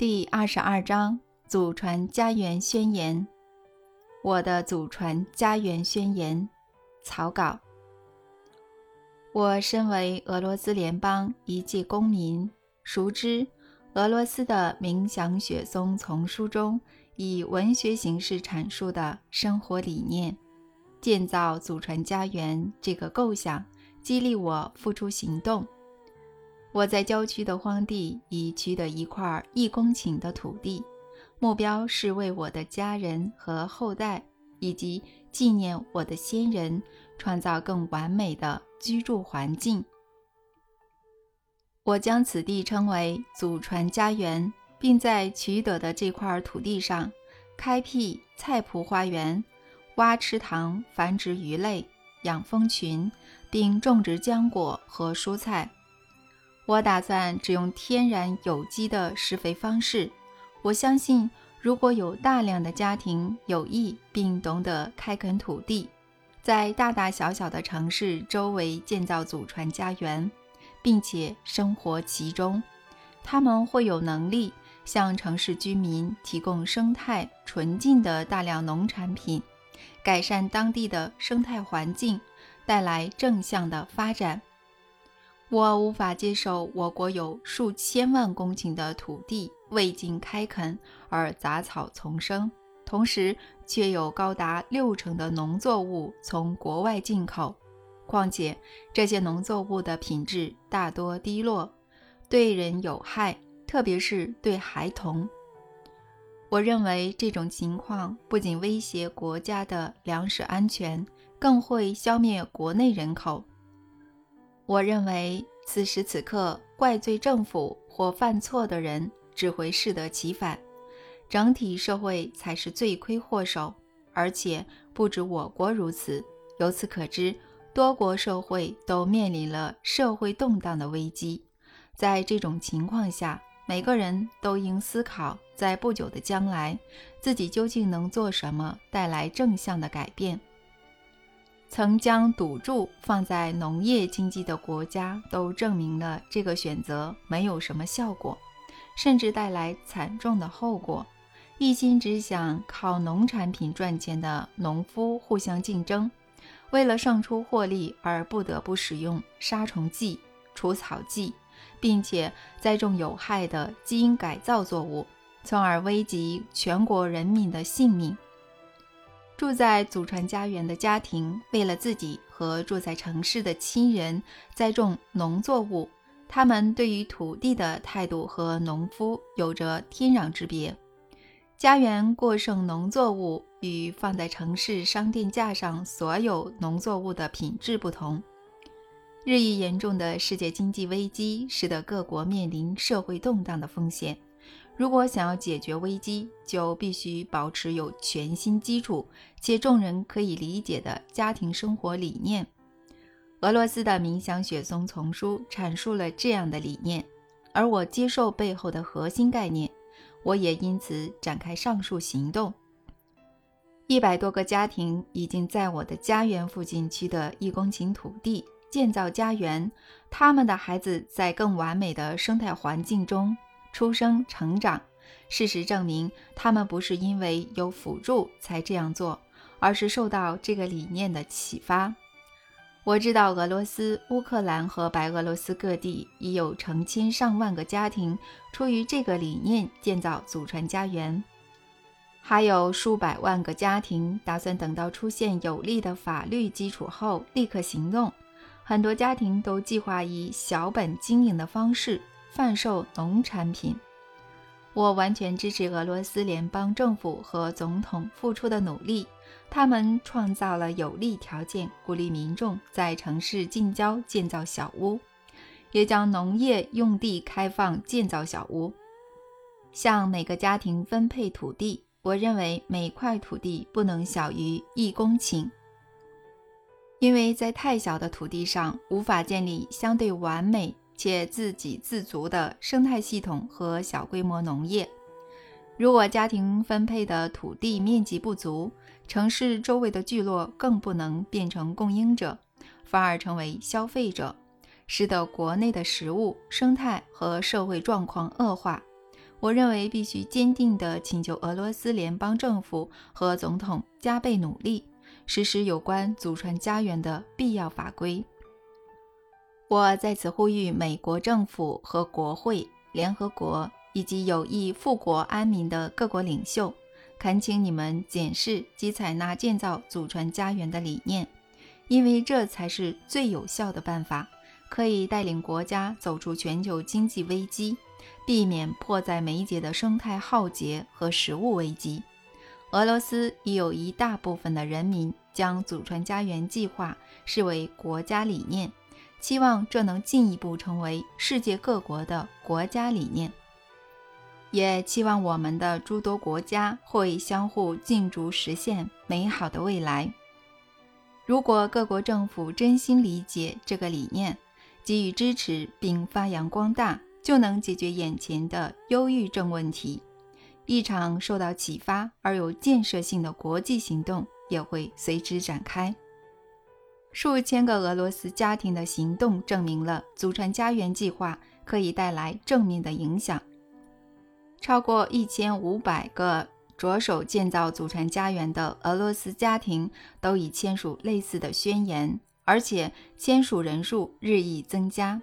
第二十二章祖传家园宣言。我的祖传家园宣言草稿。我身为俄罗斯联邦一介公民，熟知俄罗斯的冥想雪松丛书中以文学形式阐述的生活理念，建造祖传家园这个构想，激励我付出行动。我在郊区的荒地已取得一块一公顷的土地，目标是为我的家人和后代，以及纪念我的先人，创造更完美的居住环境。我将此地称为祖传家园，并在取得的这块土地上开辟菜圃花园、挖池塘、繁殖鱼类、养蜂群，并种植浆果和蔬菜。我打算只用天然有机的施肥方式。我相信，如果有大量的家庭有意并懂得开垦土地，在大大小小的城市周围建造祖传家园，并且生活其中，他们会有能力向城市居民提供生态纯净的大量农产品，改善当地的生态环境，带来正向的发展。我无法接受我国有数千万公顷的土地未经开垦而杂草丛生，同时却有高达六成的农作物从国外进口，况且这些农作物的品质大多低落，对人有害，特别是对孩童。我认为这种情况不仅威胁国家的粮食安全，更会消灭国内人口。我认为此时此刻怪罪政府或犯错的人只会适得其反，整体社会才是罪魁祸首。而且不止我国如此，由此可知，多国社会都面临了社会动荡的危机。在这种情况下，每个人都应思考，在不久的将来，自己究竟能做什么，带来正向的改变。曾将赌注放在农业经济的国家都证明了这个选择没有什么效果，甚至带来惨重的后果。一心只想靠农产品赚钱的农夫互相竞争，为了胜出获利而不得不使用杀虫剂、除草剂，并且栽种有害的基因改造作物，从而危及全国人民的性命。住在祖传家园的家庭，为了自己和住在城市的亲人栽种农作物，他们对于土地的态度和农夫有着天壤之别。家园过剩农作物与放在城市商店架上所有农作物的品质不同。日益严重的世界经济危机使得各国面临社会动荡的风险。如果想要解决危机，就必须保持有全新基础且众人可以理解的家庭生活理念。俄罗斯的冥想雪松丛书阐述了这样的理念，而我接受背后的核心概念。我也因此展开上述行动。一百多个家庭已经在我的家园附近区的一公顷土地建造家园，他们的孩子在更完美的生态环境中。出生、成长，事实证明，他们不是因为有辅助才这样做，而是受到这个理念的启发。我知道，俄罗斯、乌克兰和白俄罗斯各地已有成千上万个家庭出于这个理念建造祖传家园，还有数百万个家庭打算等到出现有利的法律基础后立刻行动。很多家庭都计划以小本经营的方式。贩售农产品，我完全支持俄罗斯联邦政府和总统付出的努力。他们创造了有利条件，鼓励民众在城市近郊建造小屋，也将农业用地开放建造小屋，向每个家庭分配土地。我认为每块土地不能小于一公顷，因为在太小的土地上无法建立相对完美。且自给自足的生态系统和小规模农业。如果家庭分配的土地面积不足，城市周围的聚落更不能变成供应者，反而成为消费者，使得国内的食物生态和社会状况恶化。我认为必须坚定地请求俄罗斯联邦政府和总统加倍努力，实施有关祖传家园的必要法规。我在此呼吁美国政府和国会、联合国以及有意富国安民的各国领袖，恳请你们检视及采纳建造祖传家园的理念，因为这才是最有效的办法，可以带领国家走出全球经济危机。避免迫在眉睫的生态浩劫和食物危机。俄罗斯已有一大部分的人民将祖传家园计划视为国家理念，期望这能进一步成为世界各国的国家理念，也期望我们的诸多国家会相互竞逐，实现美好的未来。如果各国政府真心理解这个理念，给予支持并发扬光大。就能解决眼前的忧郁症问题。一场受到启发而有建设性的国际行动也会随之展开。数千个俄罗斯家庭的行动证明了祖传家园计划可以带来正面的影响。超过一千五百个着手建造祖传家园的俄罗斯家庭都已签署类似的宣言，而且签署人数日益增加。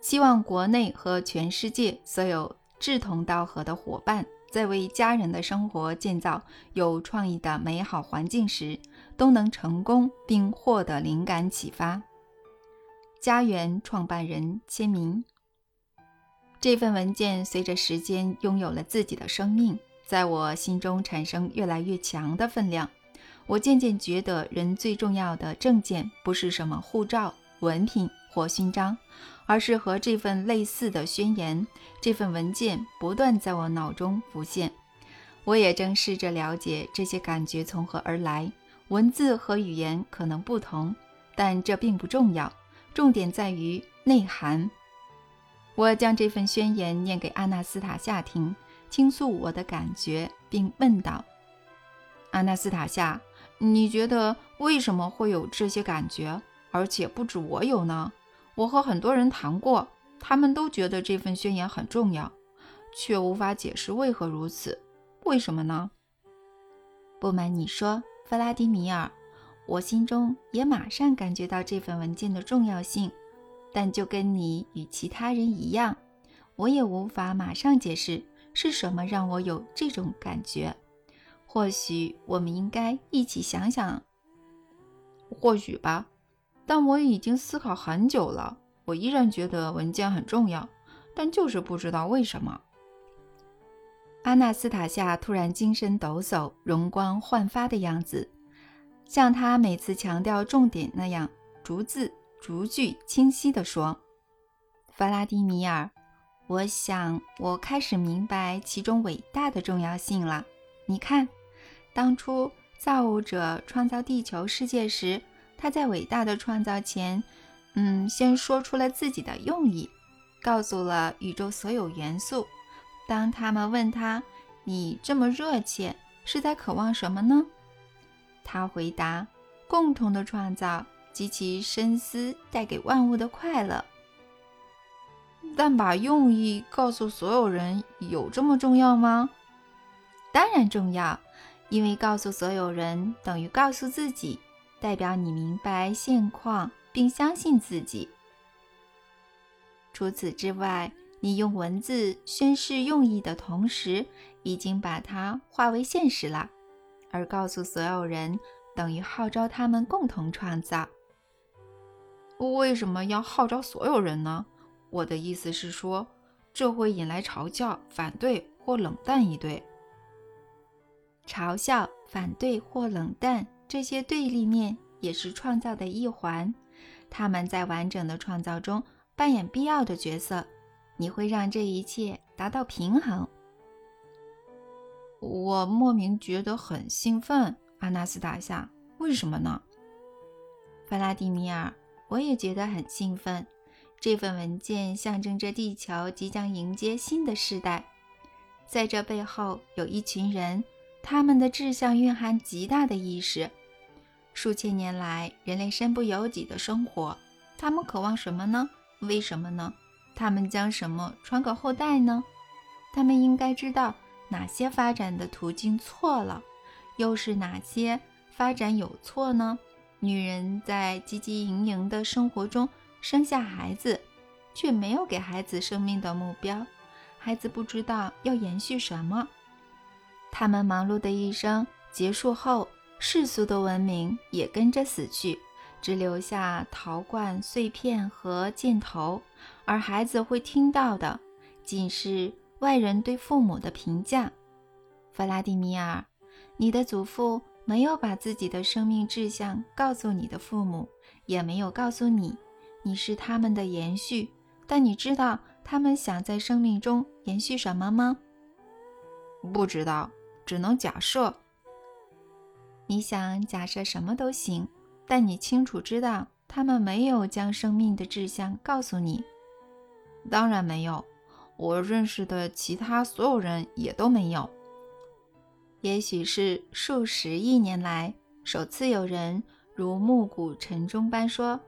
希望国内和全世界所有志同道合的伙伴，在为家人的生活建造有创意的美好环境时，都能成功并获得灵感启发。家园创办人签名。这份文件随着时间拥有了自己的生命，在我心中产生越来越强的分量。我渐渐觉得，人最重要的证件不是什么护照、文凭或勋章。而是和这份类似的宣言，这份文件不断在我脑中浮现。我也正试着了解这些感觉从何而来。文字和语言可能不同，但这并不重要。重点在于内涵。我将这份宣言念给阿纳斯塔夏听，倾诉我的感觉，并问道：“阿纳斯塔夏，你觉得为什么会有这些感觉？而且不止我有呢？”我和很多人谈过，他们都觉得这份宣言很重要，却无法解释为何如此。为什么呢？不瞒你说，弗拉迪米尔，我心中也马上感觉到这份文件的重要性，但就跟你与其他人一样，我也无法马上解释是什么让我有这种感觉。或许我们应该一起想想。或许吧。但我已经思考很久了，我依然觉得文件很重要，但就是不知道为什么。阿纳斯塔夏突然精神抖擞、容光焕发的样子，像他每次强调重点那样，逐字逐句清晰地说：“弗拉迪米尔，我想我开始明白其中伟大的重要性了。你看，当初造物者创造地球世界时。”他在伟大的创造前，嗯，先说出了自己的用意，告诉了宇宙所有元素。当他们问他：“你这么热切，是在渴望什么呢？”他回答：“共同的创造及其深思带给万物的快乐。”但把用意告诉所有人，有这么重要吗？当然重要，因为告诉所有人等于告诉自己。代表你明白现况并相信自己。除此之外，你用文字宣示用意的同时，已经把它化为现实了。而告诉所有人，等于号召他们共同创造。为什么要号召所有人呢？我的意思是说，这会引来嘲笑、反对或冷淡一对。嘲笑、反对或冷淡。这些对立面也是创造的一环，他们在完整的创造中扮演必要的角色。你会让这一切达到平衡。我莫名觉得很兴奋，阿纳斯塔夏，为什么呢？弗拉迪米尔，我也觉得很兴奋。这份文件象征着地球即将迎接新的时代，在这背后有一群人，他们的志向蕴含极大的意识。数千年来，人类身不由己的生活，他们渴望什么呢？为什么呢？他们将什么传给后代呢？他们应该知道哪些发展的途径错了，又是哪些发展有错呢？女人在汲汲营营的生活中生下孩子，却没有给孩子生命的目标，孩子不知道要延续什么。他们忙碌的一生结束后，世俗的文明也跟着死去，只留下陶罐、碎片和箭头，而孩子会听到的，仅是外人对父母的评价。弗拉迪米尔，你的祖父。没有把自己的生命志向告诉你的父母，也没有告诉你，你是他们的延续。但你知道他们想在生命中延续什么吗？不知道，只能假设。你想假设什么都行，但你清楚知道他们没有将生命的志向告诉你。当然没有，我认识的其他所有人也都没有。也许是数十亿年来首次有人如暮鼓晨钟般说：“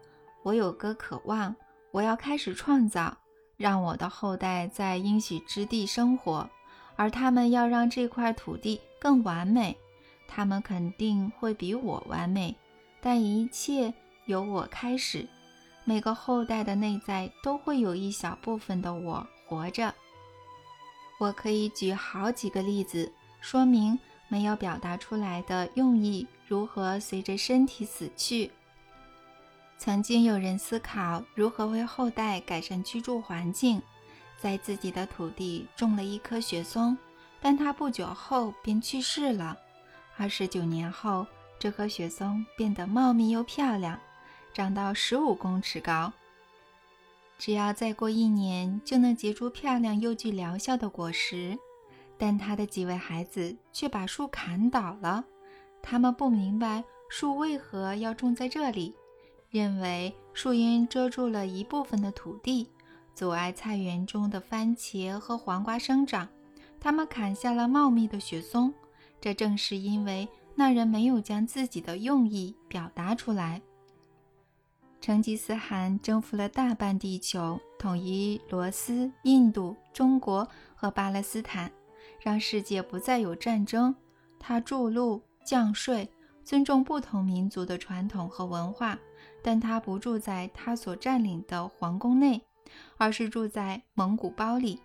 我有个渴望，我要开始创造，让我的后代在应许之地生活，而他们要让这块土地更完美。他们肯定会比我完美，但一切由我开始。每个后代的内在都会有一小部分的我活着。我可以举好几个例子。”说明没有表达出来的用意如何随着身体死去。曾经有人思考如何为后代改善居住环境，在自己的土地种了一棵雪松，但他不久后便去世了。二十九年后，这棵雪松变得茂密又漂亮，长到十五公尺高。只要再过一年，就能结出漂亮又具疗效的果实。但他的几位孩子却把树砍倒了。他们不明白树为何要种在这里，认为树荫遮住了一部分的土地，阻碍菜园中的番茄和黄瓜生长。他们砍下了茂密的雪松，这正是因为那人没有将自己的用意表达出来。成吉思汗征服了大半地球，统一罗斯、印度、中国和巴勒斯坦。让世界不再有战争。他筑路、降税，尊重不同民族的传统和文化，但他不住在他所占领的皇宫内，而是住在蒙古包里。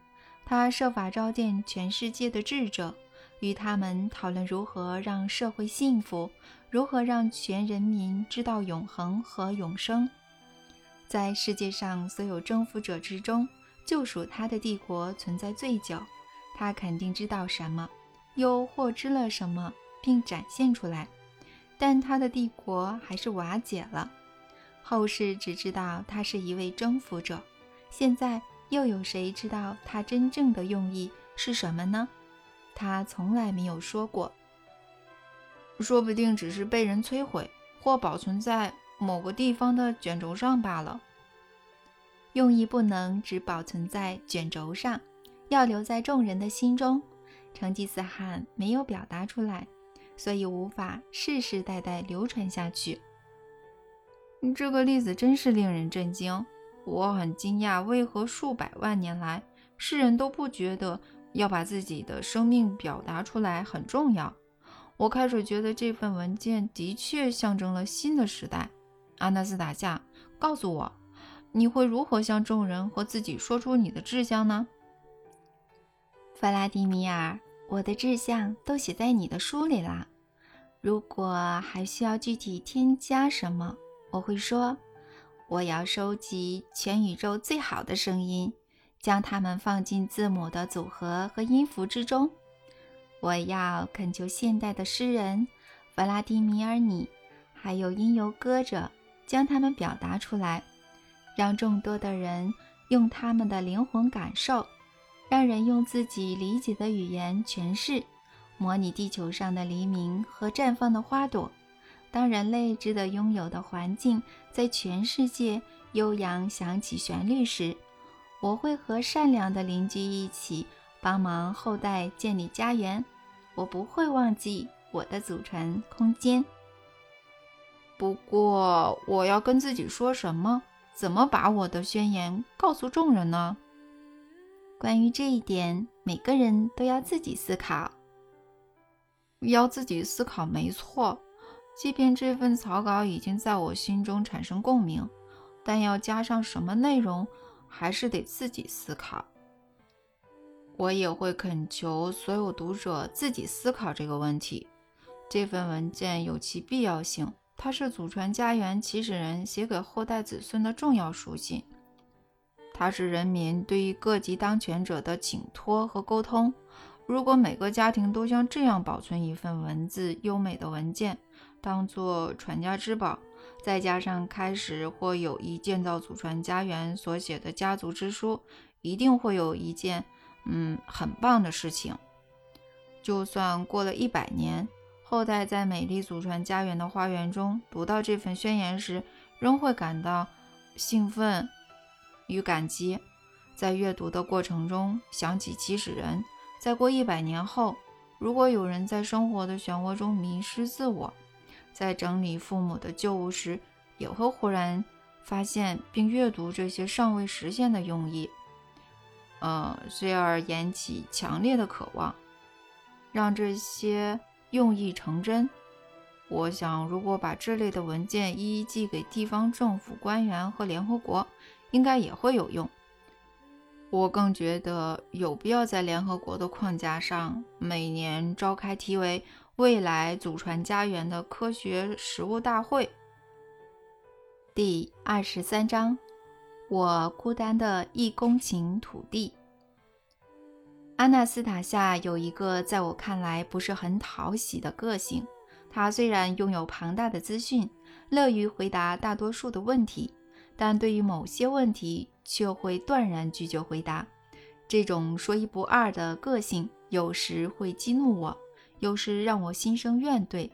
他设法召见全世界的智者，与他们讨论如何让社会幸福，如何让全人民知道永恒和永生。在世界上所有征服者之中，就属他的帝国存在最久。他肯定知道什么，又获知了什么，并展现出来，但他的帝国还是瓦解了。后世只知道他是一位征服者。现在又有谁知道他真正的用意是什么呢？他从来没有说过。说不定只是被人摧毁，或保存在某个地方的卷轴上罢了。用意不能只保存在卷轴上。要留在众人的心中，成吉思汗没有表达出来，所以无法世世代代流传下去。这个例子真是令人震惊，我很惊讶，为何数百万年来世人都不觉得要把自己的生命表达出来很重要？我开始觉得这份文件的确象征了新的时代。阿纳斯塔夏，告诉我，你会如何向众人和自己说出你的志向呢？弗拉迪米尔，我的志向都写在你的书里了。如果还需要具体添加什么，我会说：我要收集全宇宙最好的声音，将它们放进字母的组合和音符之中。我要恳求现代的诗人弗拉迪米尔你，还有音游歌者，将它们表达出来，让众多的人用他们的灵魂感受。让人用自己理解的语言诠释，模拟地球上的黎明和绽放的花朵。当人类值得拥有的环境在全世界悠扬响起旋律时，我会和善良的邻居一起帮忙后代建立家园。我不会忘记我的祖传空间。不过，我要跟自己说什么？怎么把我的宣言告诉众人呢？关于这一点，每个人都要自己思考。要自己思考，没错。即便这份草稿已经在我心中产生共鸣，但要加上什么内容，还是得自己思考。我也会恳求所有读者自己思考这个问题。这份文件有其必要性，它是祖传家园起始人写给后代子孙的重要书信，它是人民对于各级当权者的请托和沟通。如果每个家庭都像这样保存一份文字优美的文件，当做传家之宝，再加上开始或有意建造祖传家园所写的家族之书，一定会有一件嗯很棒的事情。就算过了一百年。后代在美丽祖传家园的花园中读到这份宣言时，仍会感到兴奋与感激。在阅读的过程中，想起起始人。再过一百年后，如果有人在生活的漩涡中迷失自我，在整理父母的旧物时，也会忽然发现并阅读这些尚未实现的用意，呃，虽而引起强烈的渴望，让这些。用意成真，我想，如果把这类的文件一一寄给地方政府官员和联合国，应该也会有用。我更觉得有必要在联合国的框架上，每年召开题为“未来祖传家园”的科学实物大会。第二十三章：我孤单的一公顷土地。阿纳斯塔夏有一个在我看来不是很讨喜的个性。他虽然拥有庞大的资讯，乐于回答大多数的问题，但对于某些问题却会断然拒绝回答。这种说一不二的个性有时会激怒我，有时让我心生怨怼。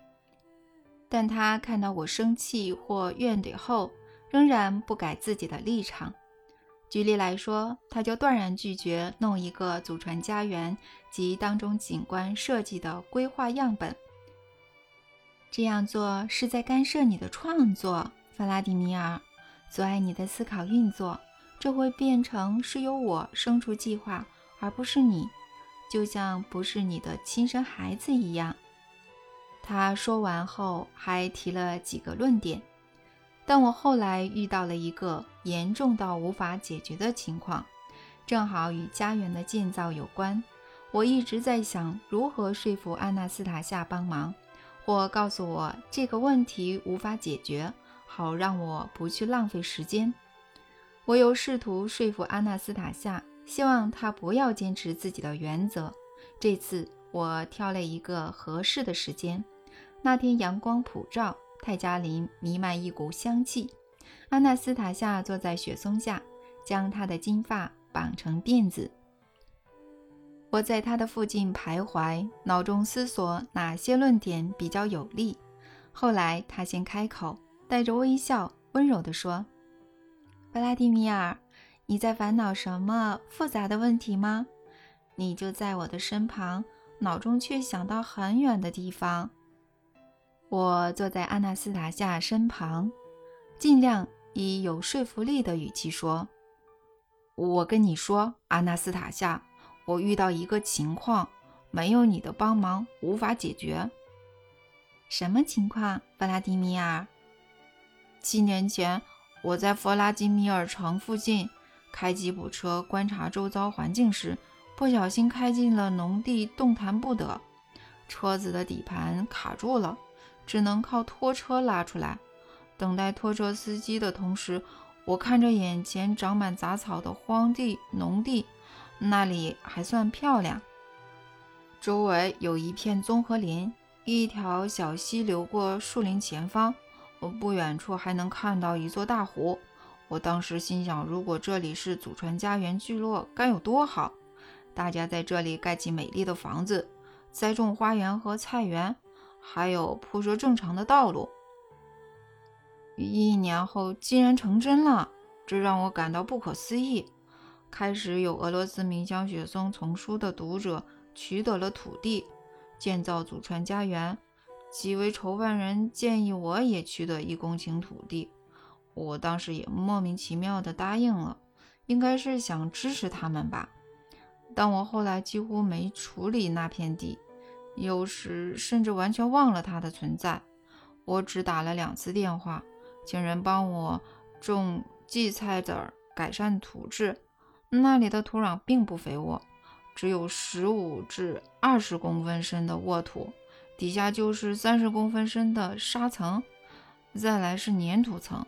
但他看到我生气或怨怼后，仍然不改自己的立场。举例来说，他就断然拒绝弄一个祖传家园及当中景观设计的规划样本。这样做是在干涉你的创作，弗拉迪米尔，阻碍你的思考运作。这会变成是由我生出计划，而不是你，就像不是你的亲生孩子一样。他说完后，还提了几个论点。但我后来遇到了一个严重到无法解决的情况，正好与家园的建造有关。我一直在想如何说服阿纳斯塔夏帮忙，或告诉我这个问题无法解决，好让我不去浪费时间。我又试图说服阿纳斯塔夏，希望他不要坚持自己的原则。这次我挑了一个合适的时间，那天阳光普照。泰加林弥漫一股香气。阿纳斯塔夏坐在雪松下，将她的金发绑成辫子。我在她的附近徘徊，脑中思索哪些论点比较有利。后来她先开口，带着微笑，温柔地说：“弗拉迪米尔，你在烦恼什么复杂的问题吗？你就在我的身旁，脑中却想到很远的地方。”我坐在阿纳斯塔夏身旁，尽量以有说服力的语气说：“我跟你说，阿纳斯塔夏，我遇到一个情况，没有你的帮忙无法解决。什么情况，弗拉基米尔？七年前，我在弗拉基米尔城附近开吉普车观察周遭环境时，不小心开进了农地，动弹不得，车子的底盘卡住了。”只能靠拖车拉出来。等待拖车司机的同时，我看着眼前长满杂草的荒地、农地，那里还算漂亮。周围有一片综合林，一条小溪流过树林前方。我不远处还能看到一座大湖。我当时心想，如果这里是祖传家园聚落，该有多好！大家在这里盖起美丽的房子，栽种花园和菜园。还有铺设正常的道路。一年后竟然成真了，这让我感到不可思议。开始有俄罗斯名香雪松丛书的读者取得了土地，建造祖传家园。几位筹办人建议我也取得一公顷土地，我当时也莫名其妙地答应了，应该是想支持他们吧。但我后来几乎没处理那片地，有时甚至完全忘了它的存在。我只打了两次电话，请人帮我种荠菜籽儿，改善土质。那里的土壤并不肥沃，只有十五至二十公分深的沃土，底下就是三十公分深的沙层，再来是粘土层。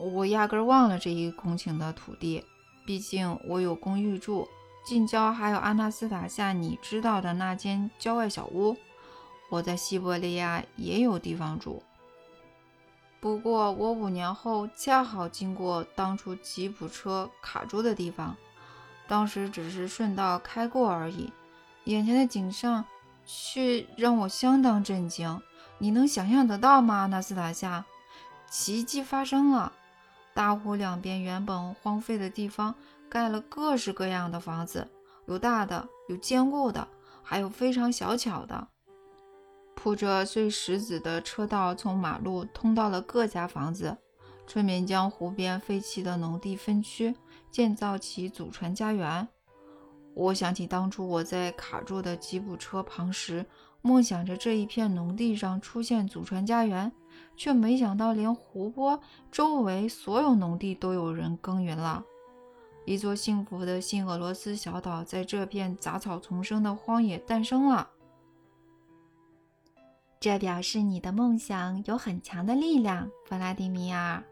我压根忘了这一公顷的土地，毕竟我有公寓住，近郊还有阿纳斯塔夏你知道的那间郊外小屋。我在西伯利亚也有地方住。不过我五年后恰好经过当初吉普车卡住的地方，当时只是顺道开过而已，眼前的景象却让我相当震惊。你能想象得到吗，阿纳斯塔夏？奇迹发生了。大湖两边原本荒废的地方，盖了各式各样的房子，有大的，有坚固的，还有非常小巧的。铺着碎石子的车道从马路通到了各家房子。村民将湖边废弃的农地分区，建造起祖传家园。我想起当初我在卡住的吉普车旁时，梦想着这一片农地上出现祖传家园。却没想到，连湖泊周围所有农地都有人耕耘了。一座幸福的新俄罗斯小岛在这片杂草丛生的荒野诞生了。这表示你的梦想有很强的力量，弗拉迪米尔，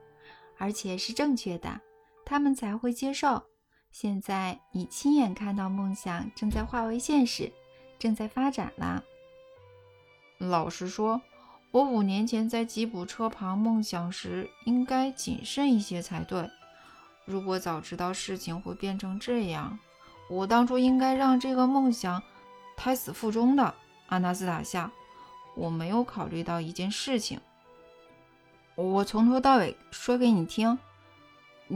而且是正确的，他们才会接受。现在你亲眼看到梦想正在化为现实，正在发展了。老实说。我五年前在吉普车旁梦想时，应该谨慎一些才对。如果早知道事情会变成这样，我当初应该让这个梦想胎死腹中的。阿纳斯塔夏，我没有考虑到一件事情。我从头到尾说给你听，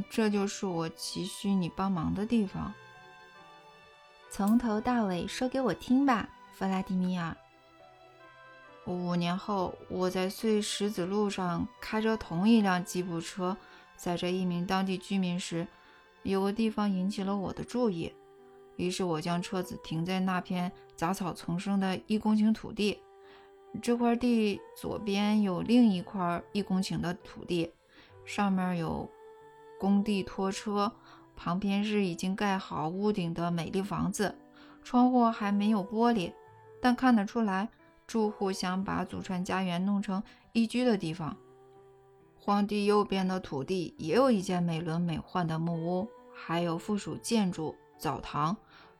这就是我急需你帮忙的地方。从头到尾说给我听吧，弗拉迪米尔。五年后，我在碎石子路上开着同一辆吉普车，载着一名当地居民时，有个地方引起了我的注意。于是我将车子停在那片杂草丛生的一公顷土地。这块地左边有另一块一公顷的土地，上面有工地拖车，旁边是已经盖好屋顶的美丽房子，窗户还没有玻璃，但看得出来。住户想把祖传家园弄成宜居的地方。荒地右边的土地也有一间美轮美奂的木屋，还有附属建筑澡堂。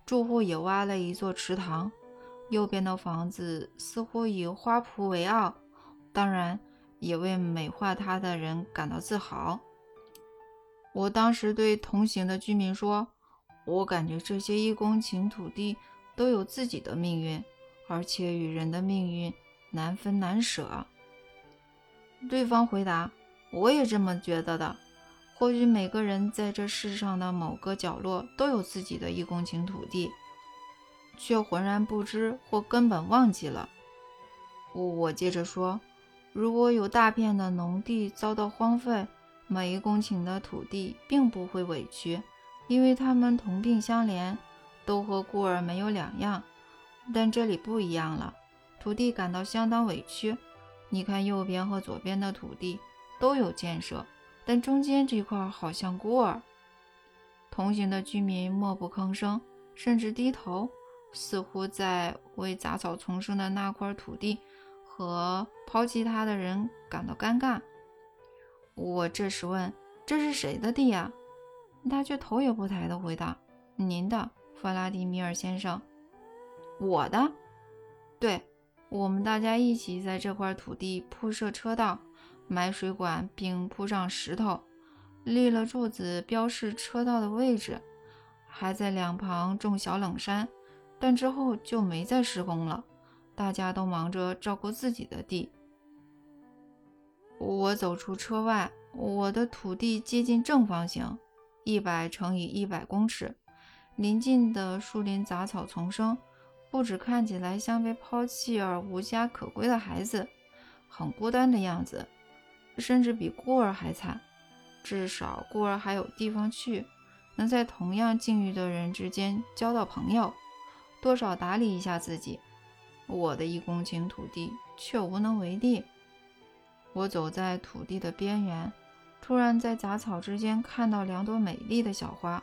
住户也挖了一座池塘。右边的房子似乎以花圃为傲，当然也为美化它的人感到自豪。我当时对同行的居民说：“我感觉这些一公顷土地都有自己的命运。”而且与人的命运难分难舍。对方回答：“我也这么觉得的。或许每个人在这世上的某个角落都有自己的一公顷土地，却浑然不知或根本忘记了。”我我接着说：“如果有大片的农地遭到荒废，每一公顷的土地并不会委屈，因为它们同病相怜，都和孤儿没有两样。”但这里不一样了，土地感到相当委屈。你看，右边和左边的土地都有建设，但中间这块好像孤儿。同行的居民默不吭声，甚至低头，似乎在为杂草丛生的那块土地和抛弃他的人感到尴尬。我这时问：“这是谁的地呀？”他却头也不抬地回答：“您的，弗拉迪米尔先生。”我的，对，我们大家一起在这块土地铺设车道、埋水管，并铺上石头，立了柱子标示车道的位置，还在两旁种小冷杉，但之后就没再施工了。大家都忙着照顾自己的地。我走出车外，我的土地接近正方形，一百乘以一百公尺，邻近的树林杂草丛生。不止看起来像被抛弃而无家可归的孩子，很孤单的样子，甚至比孤儿还惨。至少孤儿还有地方去，能在同样境遇的人之间交到朋友，多少打理一下自己。我的一公顷土地却无能为力。我走在土地的边缘，突然在杂草之间看到两朵美丽的小花。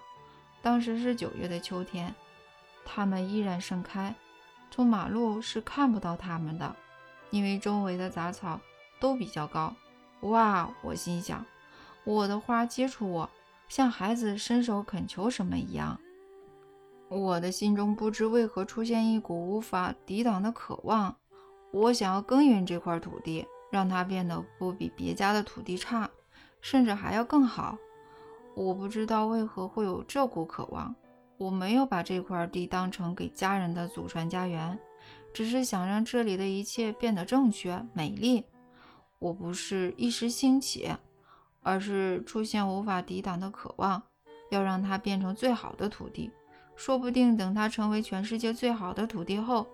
当时是九月的秋天，它们依然盛开。从马路是看不到它们的，因为周围的杂草都比较高。哇！我心想，我的花接触我，像孩子伸手恳求什么一样。我的心中不知为何出现一股无法抵挡的渴望，我想要耕耘这块土地，让它变得不比别家的土地差，甚至还要更好。我不知道为何会有这股渴望。我没有把这块地当成给家人的祖传家园，只是想让这里的一切变得正确、美丽。我不是一时兴起，而是出现无法抵挡的渴望，要让它变成最好的土地。说不定等它成为全世界最好的土地后，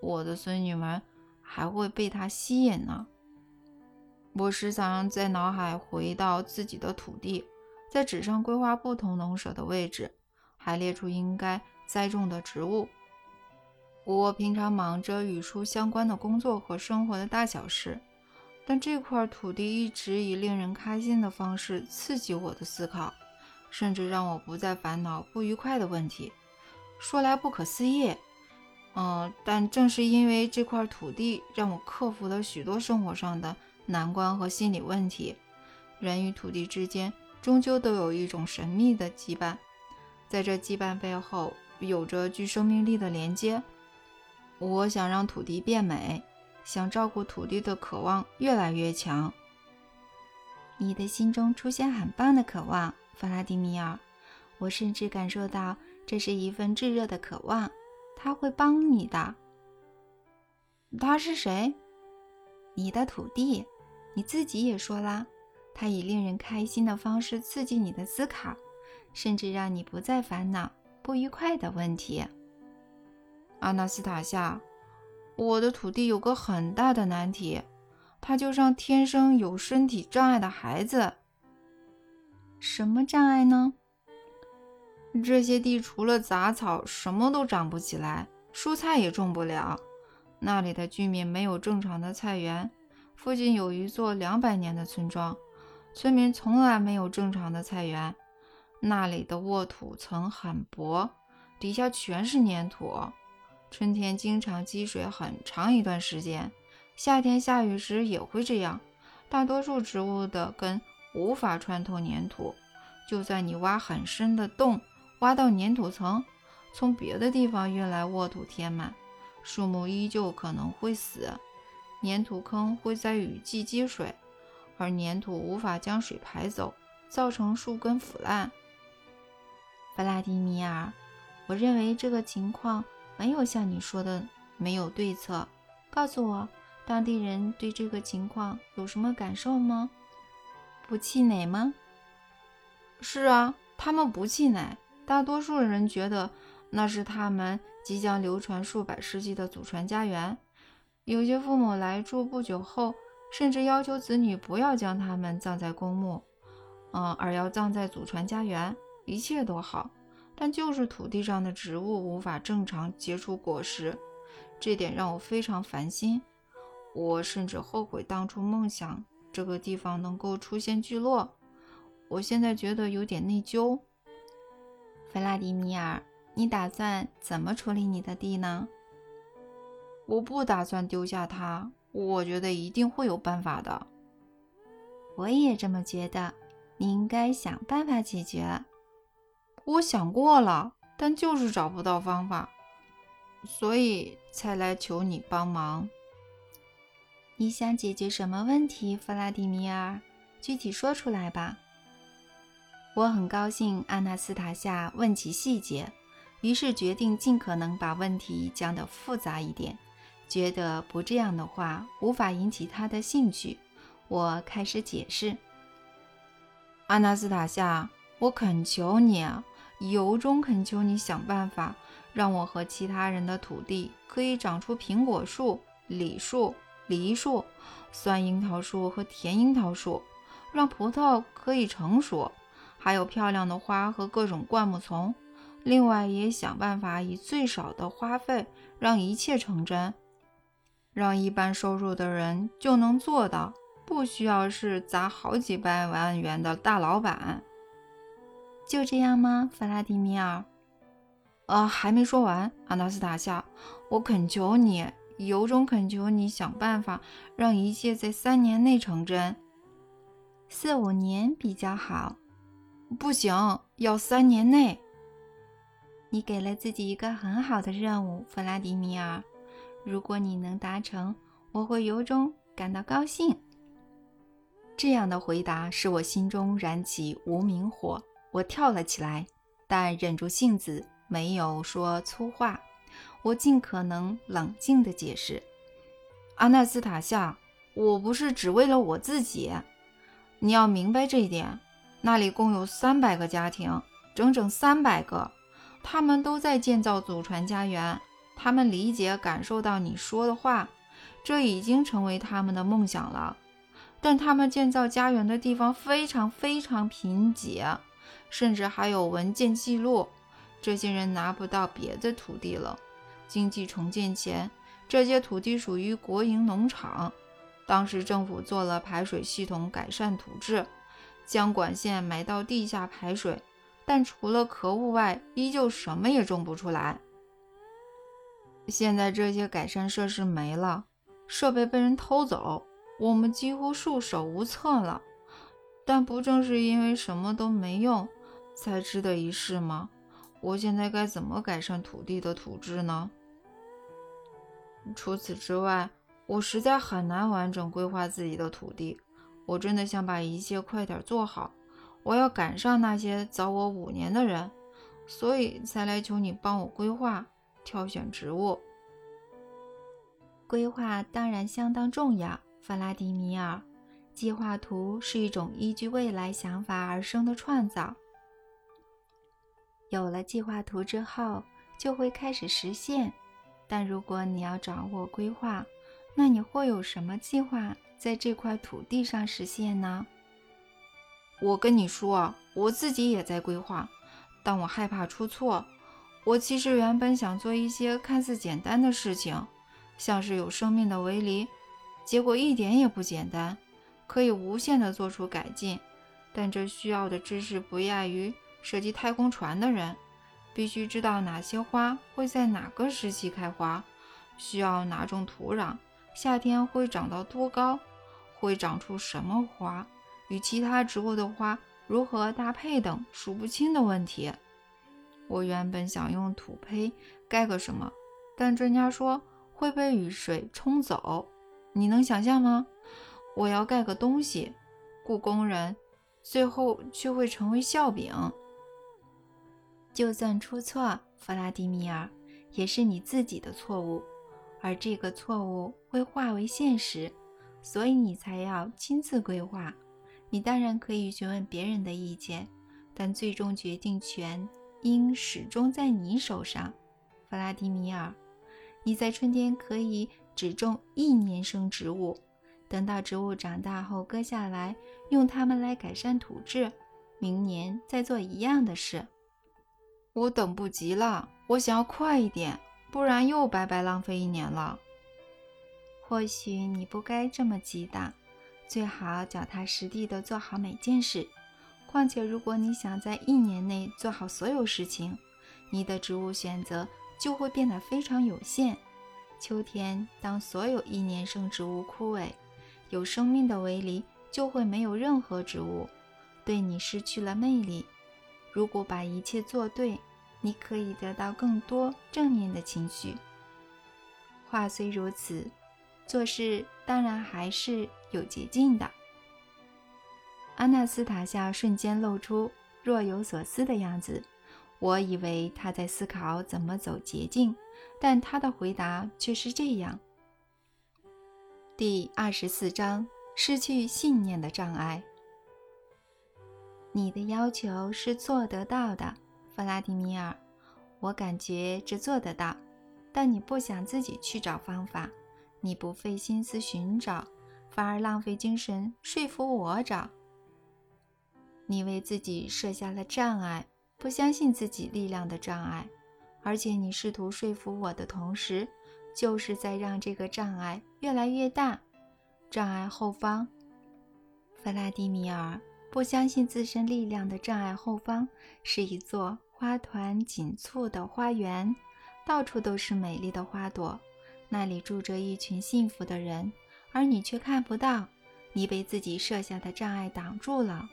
我的孙女们还会被它吸引呢。我时常在脑海回到自己的土地，在纸上规划不同农舍的位置。还列出应该栽种的植物。我平常忙着与书相关的工作和生活的大小事，但这块土地一直以令人开心的方式刺激我的思考，甚至让我不再烦恼不愉快的问题。说来不可思议，嗯，但正是因为这块土地，让我克服了许多生活上的难关和心理问题。人与土地之间，终究都有一种神秘的羁绊。在这羁绊背后，有着具生命力的连接。我想让土地变美，想照顾土地的渴望越来越强。你的心中出现很棒的渴望，弗拉迪米尔。我甚至感受到这是一份炙热的渴望，他会帮你的。他是谁？你的土地。你自己也说啦，他以令人开心的方式刺激你的思考。甚至让你不再烦恼不愉快的问题。阿纳斯塔夏，我的土地有个很大的难题，它就像天生有身体障碍的孩子。什么障碍呢？这些地除了杂草，什么都长不起来，蔬菜也种不了。那里的居民没有正常的菜园。附近有一座两百年的村庄，村民从来没有正常的菜园。那里的沃土层很薄，底下全是粘土。春天经常积水很长一段时间，夏天下雨时也会这样。大多数植物的根无法穿透粘土，就算你挖很深的洞，挖到粘土层，从别的地方运来沃土填满，树木依旧可能会死。粘土坑会在雨季积水，而粘土无法将水排走，造成树根腐烂。弗拉迪米尔，我认为这个情况没有像你说的没有对策。告诉我，当地人对这个情况有什么感受吗？不气馁吗？是啊，他们不气馁。大多数人觉得那是他们即将流传数百世纪的祖传家园。有些父母来住不久后，甚至要求子女不要将他们葬在公墓，嗯，而要葬在祖传家园。一切都好，但就是土地上的植物无法正常结出果实，这点让我非常烦心。我甚至后悔当初梦想这个地方能够出现聚落。我现在觉得有点内疚。弗拉迪米尔，你打算怎么处理你的地呢？我不打算丢下它，我觉得一定会有办法的。我也这么觉得，你应该想办法解决。我想过了，但就是找不到方法，所以才来求你帮忙。你想解决什么问题，弗拉迪米尔？具体说出来吧。我很高兴阿纳斯塔夏问起细节，于是决定尽可能把问题讲得复杂一点，觉得不这样的话无法引起他的兴趣。我开始解释：阿纳斯塔夏，我恳求你。由衷恳求你想办法，让我和其他人的土地可以长出苹果树、李树、梨树、酸樱桃树和甜樱桃树，让葡萄可以成熟，还有漂亮的花和各种灌木丛。另外，也想办法以最少的花费让一切成真，让一般收入的人就能做到，不需要是砸好几百万元的大老板。就这样吗，弗拉迪米尔？呃，还没说完，阿纳斯塔夏，我恳求你，由衷恳求你想办法让一切在三年内成真。四五年比较好。不行，要三年内。你给了自己一个很好的任务，弗拉迪米尔。如果你能达成，我会由衷感到高兴。这样的回答使我心中燃起无名火，我跳了起来，但忍住性子，没有说粗话。我尽可能冷静地解释：“阿纳斯塔夏，我不是只为了我自己，你要明白这一点。那里共有三百个家庭，整整三百个。”他们都在建造祖传家园，他们理解、感受到你说的话，这已经成为他们的梦想了。但他们建造家园的地方非常非常贫瘠，甚至还有文件记录，这些人拿不到别的土地了。经济重建前，这些土地属于国营农场，当时政府做了排水系统改善土质，将管线埋到地下排水。但除了壳物外，依旧什么也种不出来。现在这些改善设施没了，设备被人偷走，我们几乎束手无策了。但不正是因为什么都没用，才值得一试吗？我现在该怎么改善土地的土质呢？除此之外，我实在很难完整规划自己的土地。我真的想把一切快点做好。我要赶上那些早我五年的人，所以才来求你帮我规划、挑选植物。规划当然相当重要，弗拉迪米尔。计划图是一种依据未来想法而生的创造。有了计划图之后，就会开始实现。但如果你要掌握规划，那你会有什么计划在这块土地上实现呢？我跟你说，我自己也在规划，但我害怕出错。我其实原本想做一些看似简单的事情，像是有生命的围篱，结果一点也不简单，可以无限的做出改进。但这需要的知识不亚于设计太空船的人，必须知道哪些花会在哪个时期开花，需要哪种土壤，夏天会长到多高，会长出什么花。与其他植物的花如何搭配等数不清的问题。我原本想用土坯盖个什么，但专家说会被雨水冲走。你能想象吗？我要盖个东西，雇工人，最后却会成为笑柄。就算出错，弗拉迪米尔，也是你自己的错误，而这个错误会化为现实，所以你才要亲自规划。你当然可以询问别人的意见，但最终决定权应始终在你手上，弗拉迪米尔。你在春天可以只种一年生植物，等到植物长大后割下来，用它们来改善土质，明年再做一样的事。我等不及了，我想要快一点，不然又白白浪费一年了。或许你不该这么急的。最好脚踏实地地做好每件事。况且，如果你想在一年内做好所有事情，你的植物选择就会变得非常有限。秋天，当所有一年生植物枯萎，有生命的围篱就会没有任何植物，对你失去了魅力。如果把一切做对，你可以得到更多正面的情绪。话虽如此。做事当然还是有捷径的。阿纳斯塔夏瞬间露出若有所思的样子，我以为他在思考怎么走捷径，但他的回答却是这样。第二十四章：失去信念的障碍。你的要求是做得到的，弗拉迪米尔，我感觉这做得到，但你不想自己去找方法。你不费心思寻找，反而浪费精神说服我找。你为自己设下了障碍，不相信自己力量的障碍，而且你试图说服我的同时，就是在让这个障碍越来越大。障碍后方，弗拉迪米尔不相信自身力量的障碍后方是一座花团锦簇的花园，到处都是美丽的花朵，那里住着一群幸福的人，而你却看不到。你被自己设下的障碍挡住了。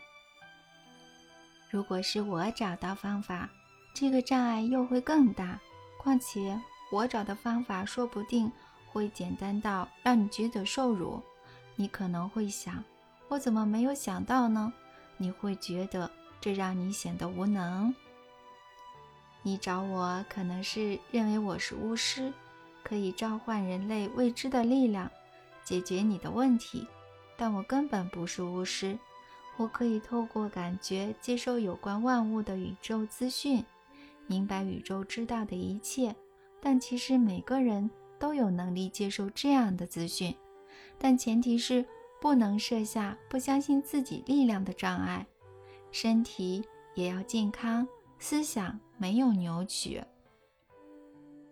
如果是我找到方法，这个障碍又会更大。况且我找的方法说不定会简单到让你觉得受辱。你可能会想，我怎么没有想到呢？你会觉得这让你显得无能。你找我可能是认为我是巫师，可以召唤人类未知的力量，解决你的问题。但我根本不是巫师，我可以透过感觉接收有关万物的宇宙资讯，明白宇宙知道的一切。但其实每个人都有能力接受这样的资讯，但前提是不能设下不相信自己力量的障碍。身体也要健康，思想没有扭曲。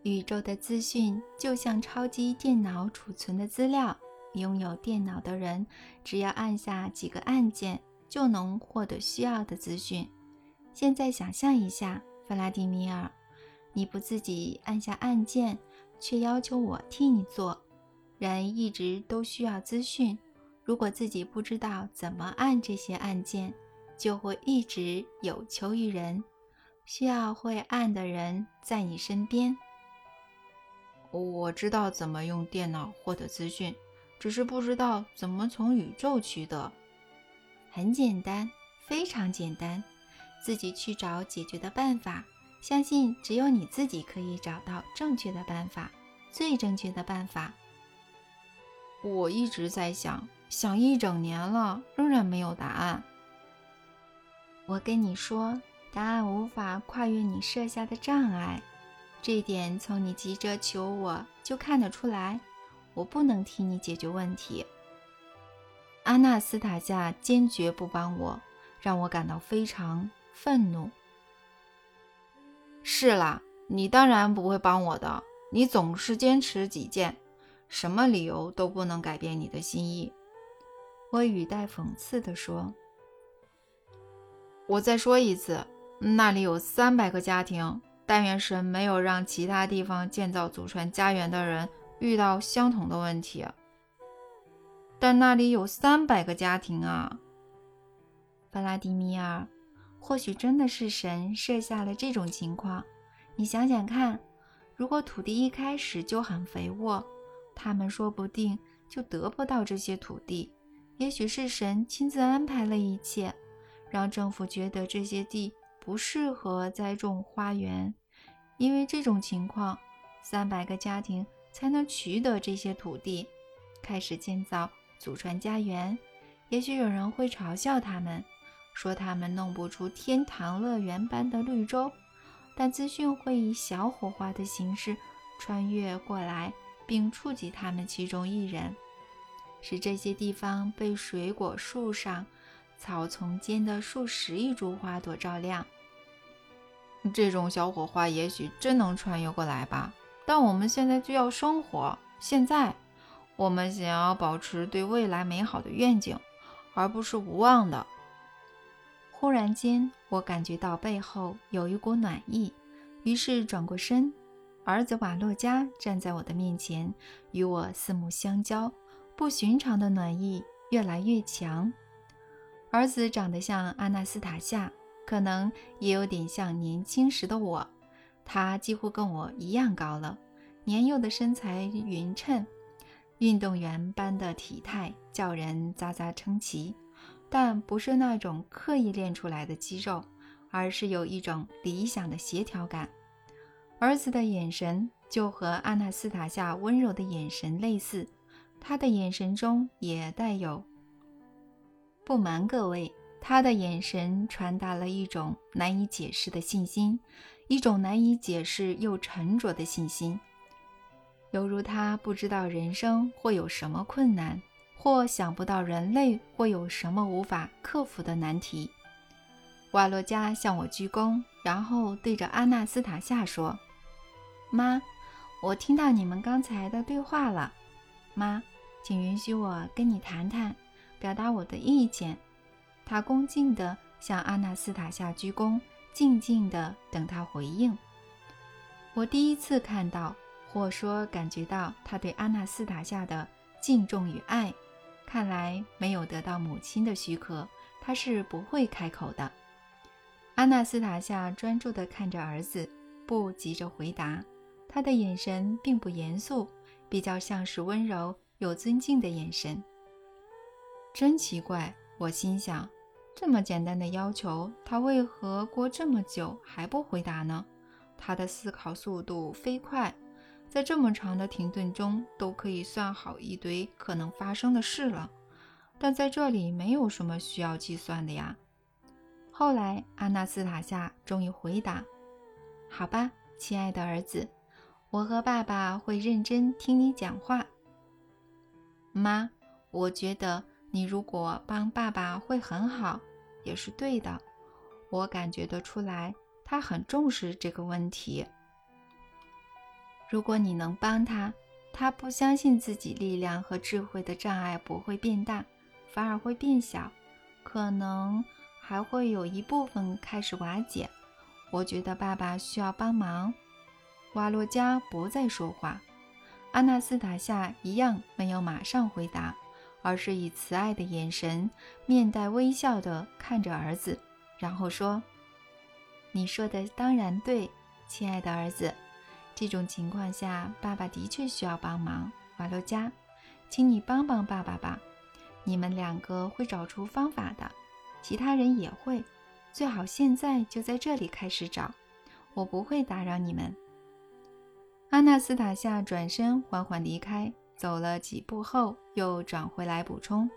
宇宙的资讯就像超级电脑储存的资料。拥有电脑的人，只要按下几个按键，就能获得需要的资讯。现在想象一下，弗拉迪米尔，你不自己按下按键，却要求我替你做。人一直都需要资讯，如果自己不知道怎么按这些按键，就会一直有求于人，需要会按的人在你身边。我知道怎么用电脑获得资讯。只是不知道怎么从宇宙取得。很简单，非常简单，自己去找解决的办法。相信只有你自己可以找到正确的办法，最正确的办法。我一直在想，想一整年了，仍然没有答案。我跟你说，答案无法跨越你设下的障碍，这点从你急着求我就看得出来。我不能替你解决问题。阿纳斯塔夏坚决不帮我，让我感到非常愤怒。是啦，你当然不会帮我的。你总是坚持己见，什么理由都不能改变你的心意。我语带讽刺地说：“我再说一次，那里有三百个家庭。但愿神没有让其他地方建造祖传家园的人。”遇到相同的问题，但那里有三百个家庭啊，弗拉迪米尔。或许真的是神设下了这种情况。你想想看，如果土地一开始就很肥沃，他们说不定就得不到这些土地。也许是神亲自安排了一切，让政府觉得这些地不适合栽种花园，因为这种情况，三百个家庭。才能取得这些土地，开始建造祖传家园。也许有人会嘲笑他们，说他们弄不出天堂乐园般的绿洲。但资讯会以小火花的形式穿越过来，并触及他们其中一人，使这些地方被水果树上、草丛间的数十亿株花朵照亮。这种小火花也许真能穿越过来吧。但我们现在就要生活。现在，我们想要保持对未来美好的愿景，而不是无望的。忽然间，我感觉到背后有一股暖意，于是转过身。儿子瓦洛加站在我的面前，与我四目相交。不寻常的暖意越来越强。儿子长得像阿纳斯塔夏，可能也有点像年轻时的我。他几乎跟我一样高了，年幼的身材匀称，运动员般的体态叫人咂咂称奇。但不是那种刻意练出来的肌肉，而是有一种理想的协调感。儿子的眼神就和阿纳斯塔夏温柔的眼神类似，他的眼神中也带有。不瞒各位，他的眼神传达了一种难以解释的信心。一种难以解释又沉着的信心，犹如他不知道人生会有什么困难，或想不到人类会有什么无法克服的难题。瓦洛加向我鞠躬，然后对着阿纳斯塔夏说：“妈，我听到你们刚才的对话了。妈，请允许我跟你谈谈，表达我的意见。”他恭敬地向阿纳斯塔夏鞠躬，静静地等他回应。我第一次看到，或说感觉到他对阿纳斯塔夏的敬重与爱。看来没有得到母亲的许可，他是不会开口的。阿纳斯塔夏专注地看着儿子，不急着回答。他的眼神并不严肃，比较像是温柔有尊敬的眼神。真奇怪，我心想，这么简单的要求，他为何过这么久还不回答呢？他的思考速度飞快，在这么长的停顿中都可以算好一堆可能发生的事了，但在这里没有什么需要计算的呀。后来，阿纳斯塔夏终于回答：“好吧，亲爱的儿子，我和爸爸会认真听你讲话。妈，我觉得你如果帮爸爸会很好，也是对的。我感觉得出来。”他很重视这个问题。如果你能帮他，他不相信自己力量和智慧的障碍不会变大，反而会变小，可能还会有一部分开始瓦解。我觉得爸爸需要帮忙。瓦洛加不再说话，阿纳斯塔夏一样没有马上回答，而是以慈爱的眼神，面带微笑地看着儿子，然后说。你说的当然对，亲爱的儿子。这种情况下，爸爸的确需要帮忙。瓦洛加，请你帮帮爸爸吧。你们两个会找出方法的，其他人也会。最好现在就在这里开始找。我不会打扰你们。阿纳斯塔夏转身缓缓离开，走了几步后又转回来补充：“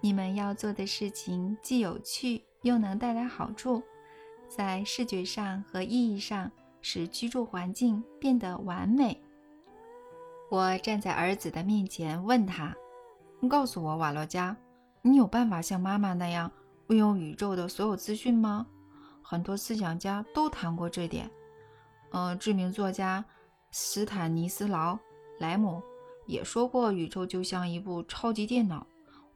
你们要做的事情既有趣又能带来好处。”在视觉上和意义上使居住环境变得完美。我站在儿子的面前，问他：“告诉我，瓦洛加，你有办法像妈妈那样运用宇宙的所有资讯吗？很多思想家都谈过这点。呃，知名作家斯坦尼斯劳·莱姆也说过，宇宙就像一部超级电脑，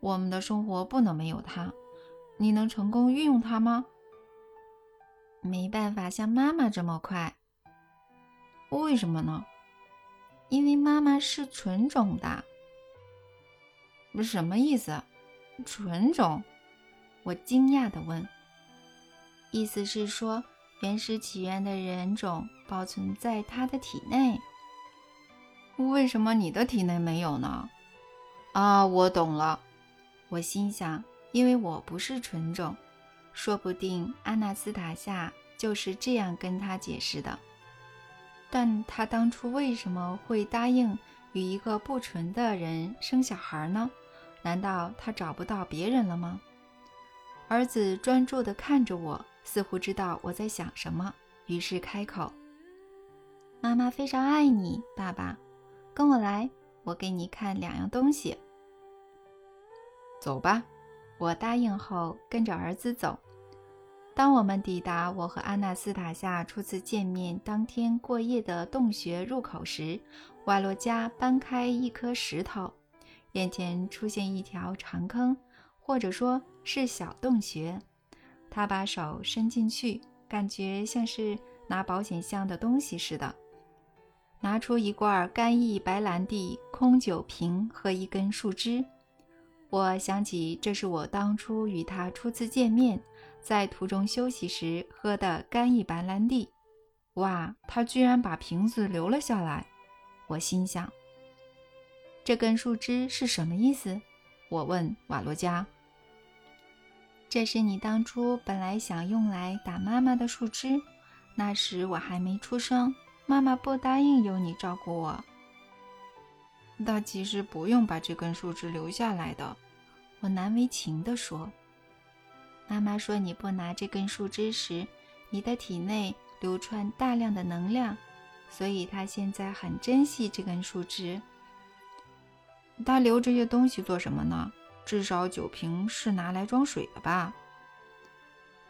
我们的生活不能没有它。你能成功运用它吗？”没办法像妈妈这么快，为什么呢？因为妈妈是纯种的。什么意思？纯种？我惊讶地问。意思是说，原始起源的人种保存在他的体内。为什么你的体内没有呢？啊，我懂了。我心想，因为我不是纯种。说不定阿纳斯塔夏就是这样跟他解释的，但他当初为什么会答应与一个不纯的人生小孩呢？难道他找不到别人了吗？儿子专注地看着我，似乎知道我在想什么，于是开口：“妈妈非常爱你，爸爸，跟我来，我给你看两样东西。”走吧。我答应后，跟着儿子走。当我们抵达我和阿纳斯塔夏初次见面当天过夜的洞穴入口时，瓦洛加搬开一颗石头，眼前出现一条长坑，或者说是小洞穴。他把手伸进去，感觉像是拿保险箱的东西似的，拿出一罐干邑白兰地空酒瓶和一根树枝。我想起，这是我当初与他初次见面，在途中休息时喝的干邑白兰地。哇，他居然把瓶子留了下来！我心想，这根树枝是什么意思？我问瓦洛加。这是你当初本来想用来打妈妈的树枝，那时我还没出生，妈妈不答应由你照顾我。他其实不用把这根树枝留下来的，我难为情地说。妈妈说你不拿这根树枝时，你的体内流窜大量的能量，所以她现在很珍惜这根树枝。他留这些东西做什么呢？至少酒瓶是拿来装水的吧？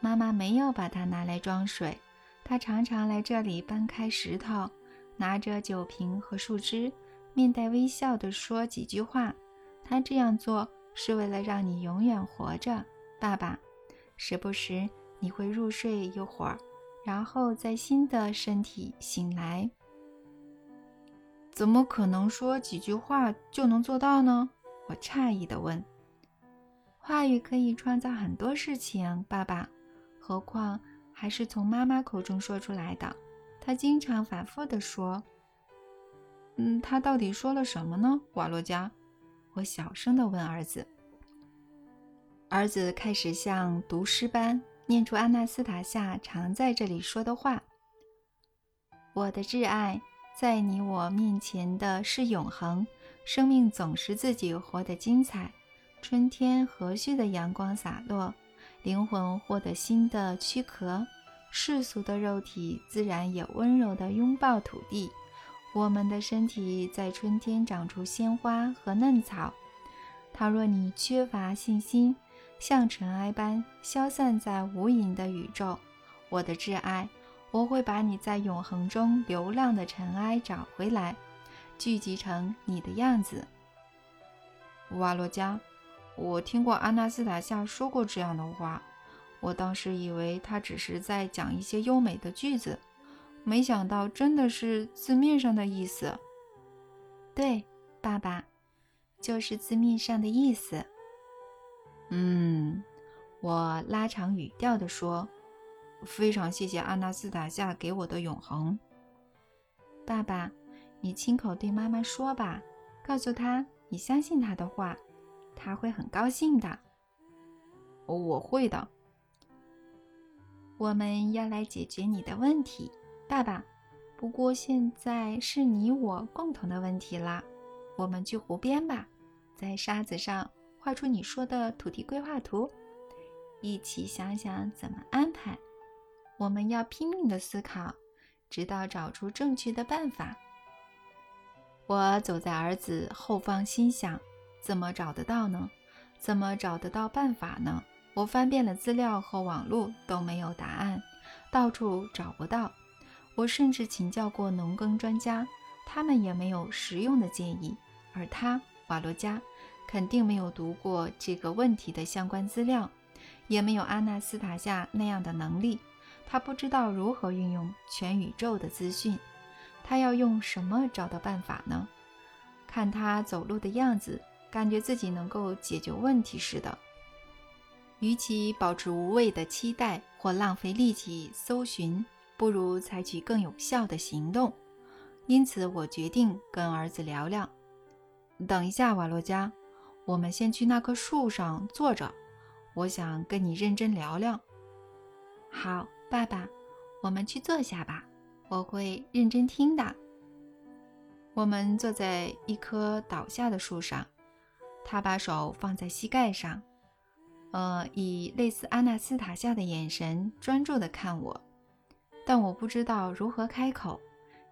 妈妈没有把它拿来装水，她常常来这里搬开石头，拿着酒瓶和树枝，面带微笑地说几句话。她这样做是为了让你永远活着，爸爸。时不时你会入睡一会儿，然后在新的身体醒来。怎么可能说几句话就能做到呢？我诧异地问。话语可以创造很多事情，爸爸。何况还是从妈妈口中说出来的。她经常反复地说：“嗯，他到底说了什么呢？”瓦洛加，我小声地问儿子。儿子开始像读诗般念出安娜斯塔夏常在这里说的话：“我的挚爱，在你我面前的是永恒，生命总是自己活得精彩。春天和煦的阳光洒落。”灵魂获得新的躯壳，世俗的肉体自然也温柔地拥抱土地。我们的身体在春天长出鲜花和嫩草。倘若你缺乏信心，像尘埃般消散在无垠的宇宙，我的挚爱，我会把你在永恒中流浪的尘埃找回来，聚集成你的样子，瓦洛加。我听过阿纳斯塔夏说过这样的话，我当时以为他只是在讲一些优美的句子，没想到真的是字面上的意思。对，爸爸，就是字面上的意思。嗯，我拉长语调地说：“非常谢谢阿纳斯塔夏给我的永恒。”爸爸，你亲口对妈妈说吧，告诉她你相信她的话。他会很高兴的，我会的。我们要来解决你的问题，爸爸。不过现在是你我共同的问题了。我们去湖边吧，在沙子上画出你说的土地规划图，一起想想怎么安排。我们要拼命的思考，直到找出正确的办法。我走在儿子后方，心想。怎么找得到呢？怎么找得到办法呢？我翻遍了资料和网络，都没有答案，到处找不到。我甚至请教过农耕专家，他们也没有实用的建议。而他，瓦罗加，肯定没有读过这个问题的相关资料，也没有阿纳斯塔夏那样的能力。他不知道如何运用全宇宙的资讯。他要用什么找到办法呢？看他走路的样子。感觉自己能够解决问题似的。与其保持无谓的期待或浪费力气搜寻，不如采取更有效的行动。因此，我决定跟儿子聊聊。等一下，瓦洛加，我们先去那棵树上坐着，我想跟你认真聊聊。好，爸爸，我们去坐下吧，我会认真听的。我们坐在一棵倒下的树上。他把手放在膝盖上，呃，以类似阿纳斯塔夏的眼神专注地看我，但我不知道如何开口，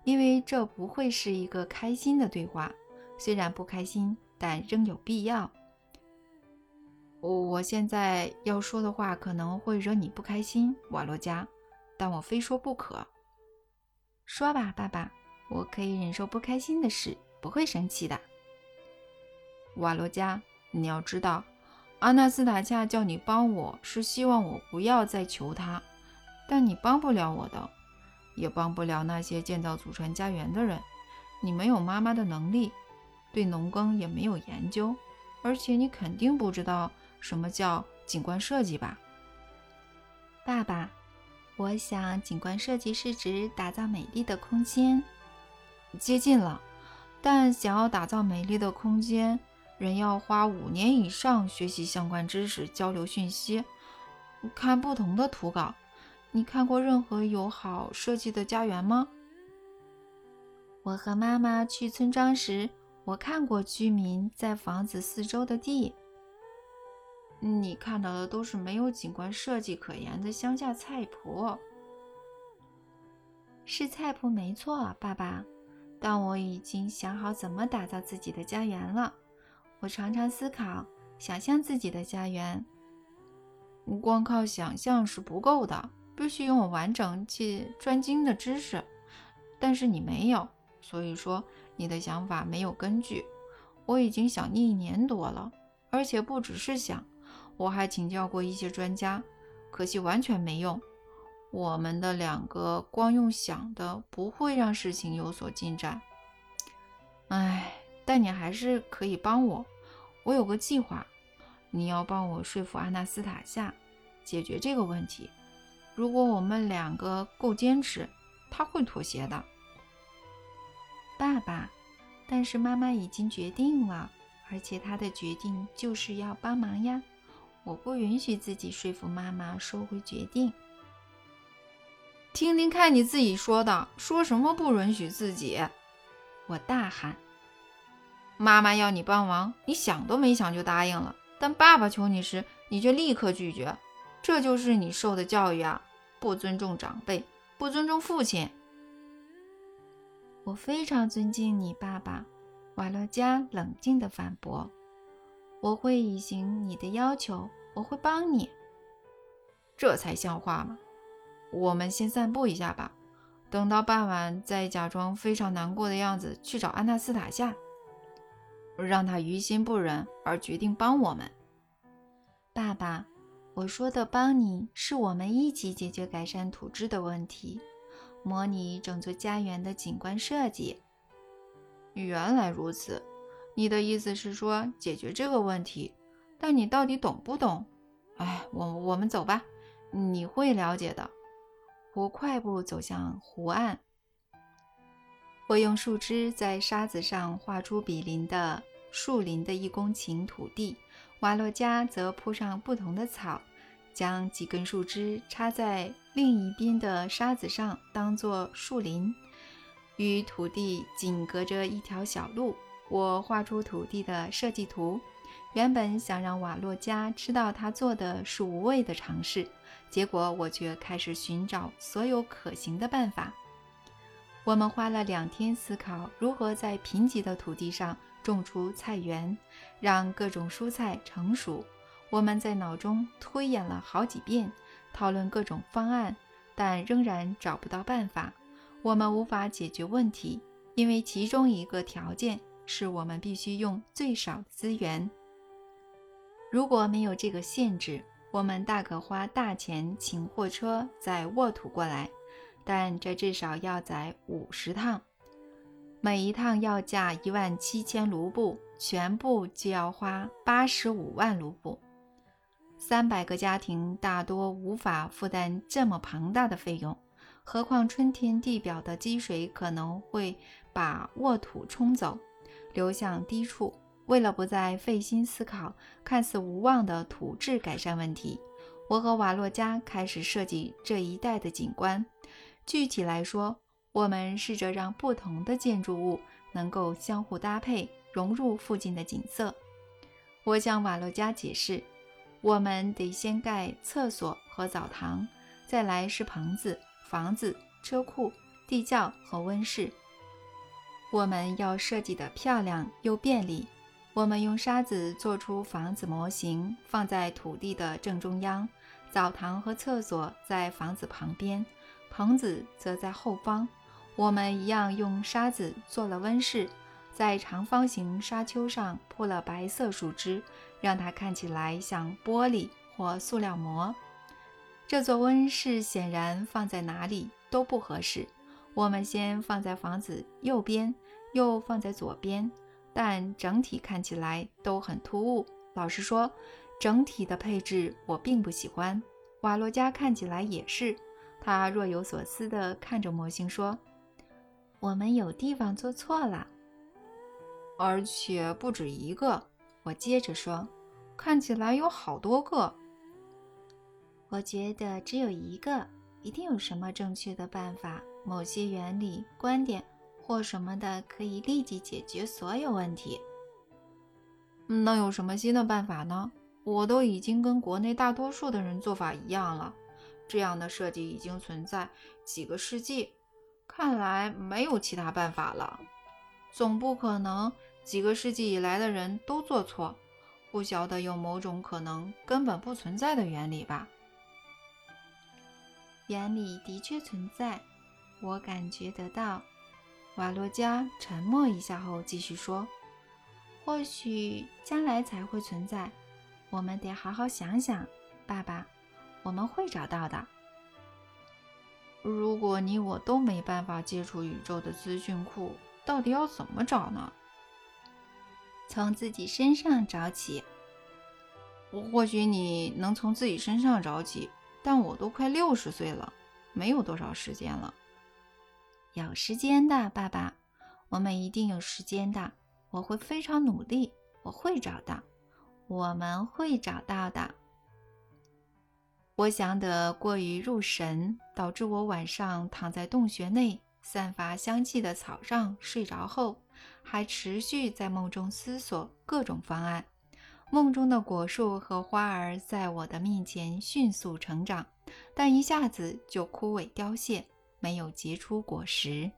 因为这不会是一个开心的对话。虽然不开心，但仍有必要。我我现在要说的话可能会惹你不开心，瓦洛加，但我非说不可。说吧，爸爸，我可以忍受不开心的事，不会生气的。瓦罗加，你要知道，阿纳斯塔恰叫你帮我是希望我不要再求他，但你帮不了我的，也帮不了那些建造祖传家园的人。你没有妈妈的能力，对农耕也没有研究，而且你肯定不知道什么叫景观设计吧？爸爸，我想景观设计是指打造美丽的空间。接近了，但想要打造美丽的空间。人要花五年以上学习相关知识，交流讯息，看不同的图稿。你看过任何有好设计的家园吗？我和妈妈去村庄时，我看过居民在房子四周的地。你看到的都是没有景观设计可言的乡下菜谱。是菜谱没错，爸爸，但我已经想好怎么打造自己的家园了。我常常思考，想象自己的家园。光靠想象是不够的，必须拥有完整且专精的知识。但是你没有，所以说你的想法没有根据。我已经想你一年多了，而且不只是想，我还请教过一些专家，可惜完全没用。我们的两个光用想的，不会让事情有所进展。唉，但你还是可以帮我。我有个计划，你要帮我说服阿纳斯塔夏解决这个问题。如果我们两个够坚持，他会妥协的。爸爸，但是妈妈已经决定了，而且她的决定就是要帮忙呀。我不允许自己说服妈妈收回决定。听听看你自己说的，说什么不允许自己？我大喊。妈妈要你帮忙，你想都没想就答应了。但爸爸求你时，你却立刻拒绝。这就是你受的教育啊！不尊重长辈，不尊重父亲。我非常尊敬你，爸爸。瓦洛加冷静地反驳：“我会履行你的要求，我会帮你。”这才像话吗？我们先散步一下吧，等到傍晚再假装非常难过的样子去找安娜斯塔夏。让他于心不忍而决定帮我们，爸爸，我说的帮你是我们一起解决改善土质的问题，模拟整座家园的景观设计。原来如此，你的意思是说解决这个问题，但你到底懂不懂？哎，我我们走吧，你会了解的。我快步走向湖岸。我用树枝在沙子上画出比邻的树林的一公顷土地，瓦洛加则铺上不同的草，将几根树枝插在另一边的沙子上，当做树林，与土地仅隔着一条小路。我画出土地的设计图，原本想让瓦洛加知道他做的是无谓的尝试，结果我却开始寻找所有可行的办法。我们花了两天思考如何在贫瘠的土地上种出菜园，让各种蔬菜成熟。我们在脑中推演了好几遍，讨论各种方案，但仍然找不到办法。我们无法解决问题，因为其中一个条件是我们必须用最少的资源。如果没有这个限制，我们大可花大钱请货车载沃土过来。但这至少要载五十趟，每一趟要价一万七千卢布，全部就要花八十五万卢布。三百个家庭大多无法负担这么庞大的费用，何况春天地表的积水可能会把沃土冲走，流向低处。为了不再费心思考看似无望的土质改善问题，我和瓦洛加开始设计这一带的景观。具体来说，我们试着让不同的建筑物能够相互搭配，融入附近的景色。我向瓦洛加解释，我们得先盖厕所和澡堂，再来是棚子、房子、车库、地窖和温室。我们要设计得漂亮又便利。我们用沙子做出房子模型，放在土地的正中央，澡堂和厕所在房子旁边。棚子则在后方，我们一样用沙子做了温室，在长方形沙丘上铺了白色树枝，让它看起来像玻璃或塑料膜。这座温室显然放在哪里都不合适，我们先放在房子右边，又放在左边，但整体看起来都很突兀。老实说，整体的配置我并不喜欢。瓦洛加看起来也是。他若有所思地看着模型说：“我们有地方做错了，而且不止一个。”我接着说：“看起来有好多个。”我觉得只有一个，一定有什么正确的办法，某些原理、观点或什么的，可以立即解决所有问题。能有什么新的办法呢？我都已经跟国内大多数的人做法一样了。这样的设计已经存在几个世纪，看来没有其他办法了。总不可能几个世纪以来的人都做错。不晓得有某种可能根本不存在的原理吧？原理的确存在，我感觉得到。瓦洛加沉默一下后继续说：“或许将来才会存在，我们得好好想想，爸爸，我们会找到的。如果你我都没办法接触宇宙的资讯库，到底要怎么找呢？从自己身上找起。或许你能从自己身上找起，但我都快六十岁了，没有多少时间了。”有时间的，爸爸，我们一定有时间的。我会非常努力，我会找到，我们会找到的。我想得过于入神，导致我晚上躺在洞穴内散发香气的草上睡着后，还持续在梦中思索各种方案。梦中的果树和花儿在我的面前迅速成长，但一下子就枯萎凋谢。没有结出果实。